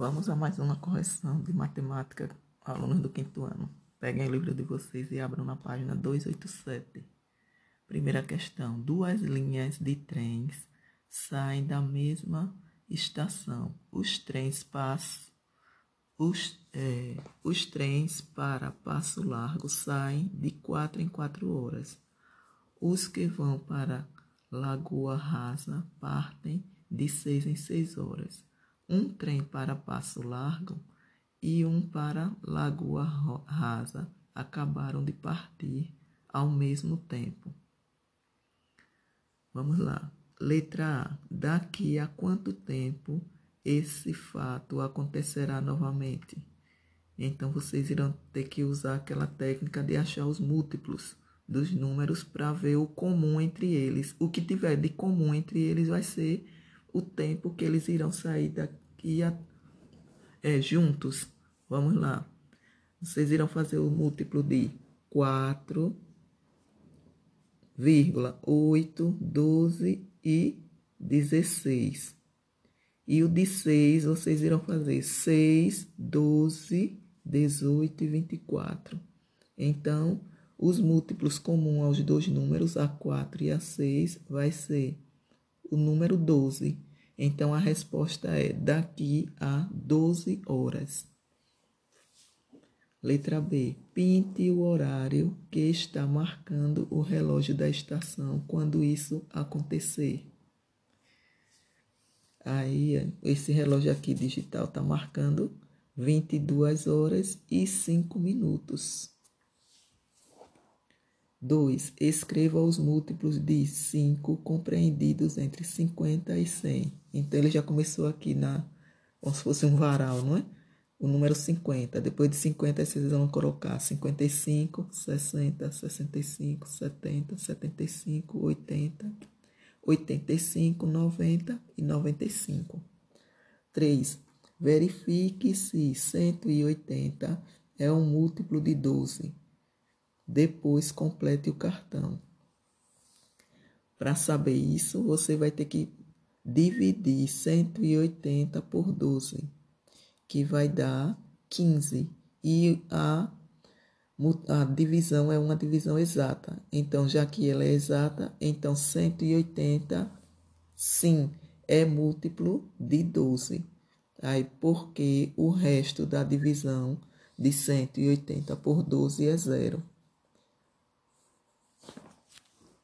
Vamos a mais uma correção de matemática, alunos do quinto ano. Peguem o livro de vocês e abram na página 287. Primeira questão: duas linhas de trens saem da mesma estação. Os trens passam. Os, é, os trens para Passo Largo saem de quatro em quatro horas. Os que vão para Lagoa Rasa partem de seis em seis horas. Um trem para Passo Largo e um para Lagoa Rasa acabaram de partir ao mesmo tempo. Vamos lá. Letra A. Daqui a quanto tempo esse fato acontecerá novamente? Então vocês irão ter que usar aquela técnica de achar os múltiplos dos números para ver o comum entre eles. O que tiver de comum entre eles vai ser o tempo que eles irão sair a, é, juntos. Vamos lá. Vocês irão fazer o múltiplo de 4, vírgula 8, 12 e 16. E o de 6 vocês irão fazer 6, 12, 18 e 24. Então, os múltiplos comuns aos dois números, a 4 e a 6, vai ser o número 12. Então, a resposta é daqui a 12 horas. Letra B. Pinte o horário que está marcando o relógio da estação quando isso acontecer. Aí, esse relógio aqui digital está marcando 22 horas e 5 minutos. 2. Escreva os múltiplos de 5 compreendidos entre 50 e 100. Então, ele já começou aqui na, como se fosse um varal, não é? o número 50. Depois de 50, vocês vão colocar 55, 60, 65, 70, 75, 80, 85, 90 e 95. 3. Verifique se 180 é um múltiplo de 12. Depois complete o cartão. Para saber isso, você vai ter que dividir 180 por 12 que vai dar 15. E a, a divisão é uma divisão exata. Então, já que ela é exata, então 180, sim, é múltiplo de 12. Aí, porque o resto da divisão de 180 por 12 é zero.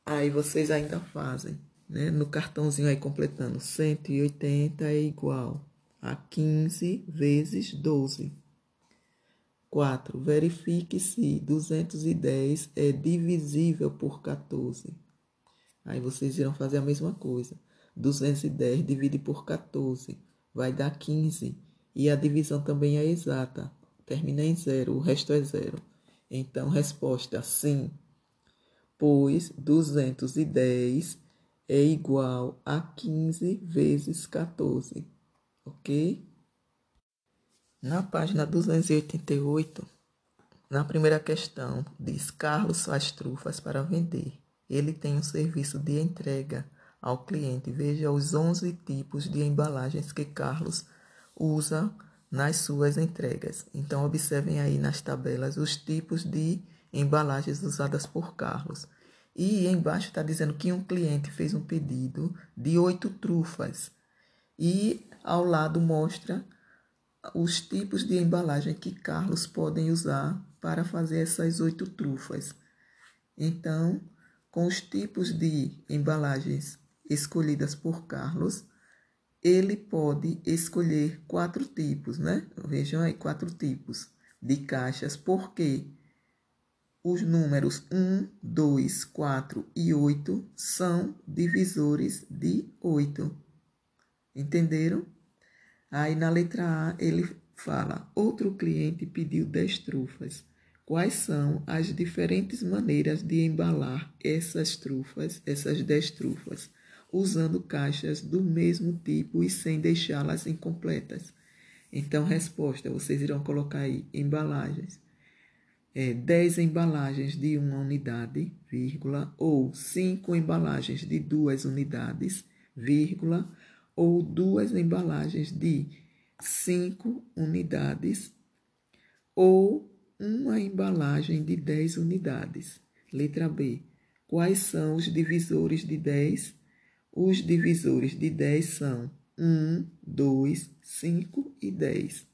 Aí vocês ainda fazem, né? No cartãozinho aí completando, 180 é igual a 15 vezes 12. 4. Verifique se 210 é divisível por 14. Aí vocês irão fazer a mesma coisa. 210 divide por 14 vai dar 15. E a divisão também é exata. Termina em zero, o resto é zero. Então, resposta sim, pois 210 é igual a 15 vezes 14 ok? Na página 288, na primeira questão, diz: Carlos faz trufas para vender. Ele tem um serviço de entrega ao cliente. Veja os 11 tipos de embalagens que Carlos usa nas suas entregas. Então, observem aí nas tabelas os tipos de embalagens usadas por Carlos. E embaixo está dizendo que um cliente fez um pedido de oito trufas. E ao lado mostra os tipos de embalagem que Carlos podem usar para fazer essas oito trufas. Então, com os tipos de embalagens escolhidas por Carlos, ele pode escolher quatro tipos, né? Vejam aí, quatro tipos de caixas, porque os números 1, 2, 4 e 8 são divisores de 8. Entenderam? Aí na letra A ele fala: outro cliente pediu 10 trufas. Quais são as diferentes maneiras de embalar essas trufas, essas 10 trufas, usando caixas do mesmo tipo e sem deixá-las incompletas? Então, resposta: vocês irão colocar aí embalagens. É, 10 embalagens de uma unidade, vírgula, ou 5 embalagens de duas unidades, vírgula, ou duas embalagens de 5 unidades ou uma embalagem de 10 unidades. Letra B. Quais são os divisores de 10? Os divisores de 10 são 1, 2, 5 e 10.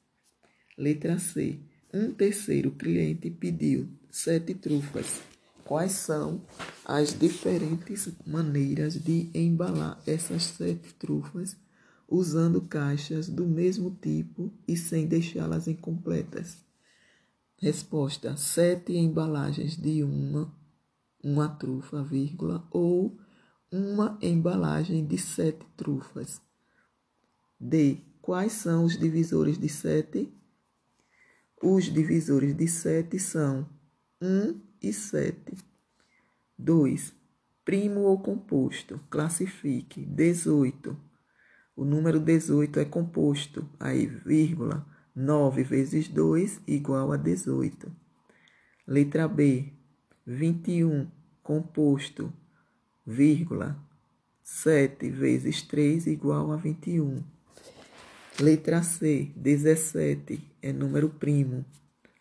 Letra C. Um terceiro cliente pediu sete trufas. Quais são as diferentes maneiras de embalar essas sete trufas usando caixas do mesmo tipo e sem deixá-las incompletas? Resposta: sete embalagens de uma, uma trufa, vírgula, ou uma embalagem de sete trufas. D. Quais são os divisores de sete? Os divisores de sete são 1 e 7. 2. Primo ou composto. Classifique. 18. O número 18 é composto. Aí, vírgula. 9 vezes 2 igual a 18. Letra B. 21. Composto. Vírgula. 7 vezes 3 igual a 21. Letra C. 17 é número primo.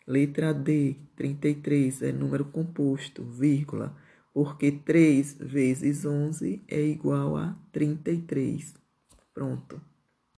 Letra D, 33 é número composto, vírgula, porque 3 vezes 11 é igual a 33. Pronto.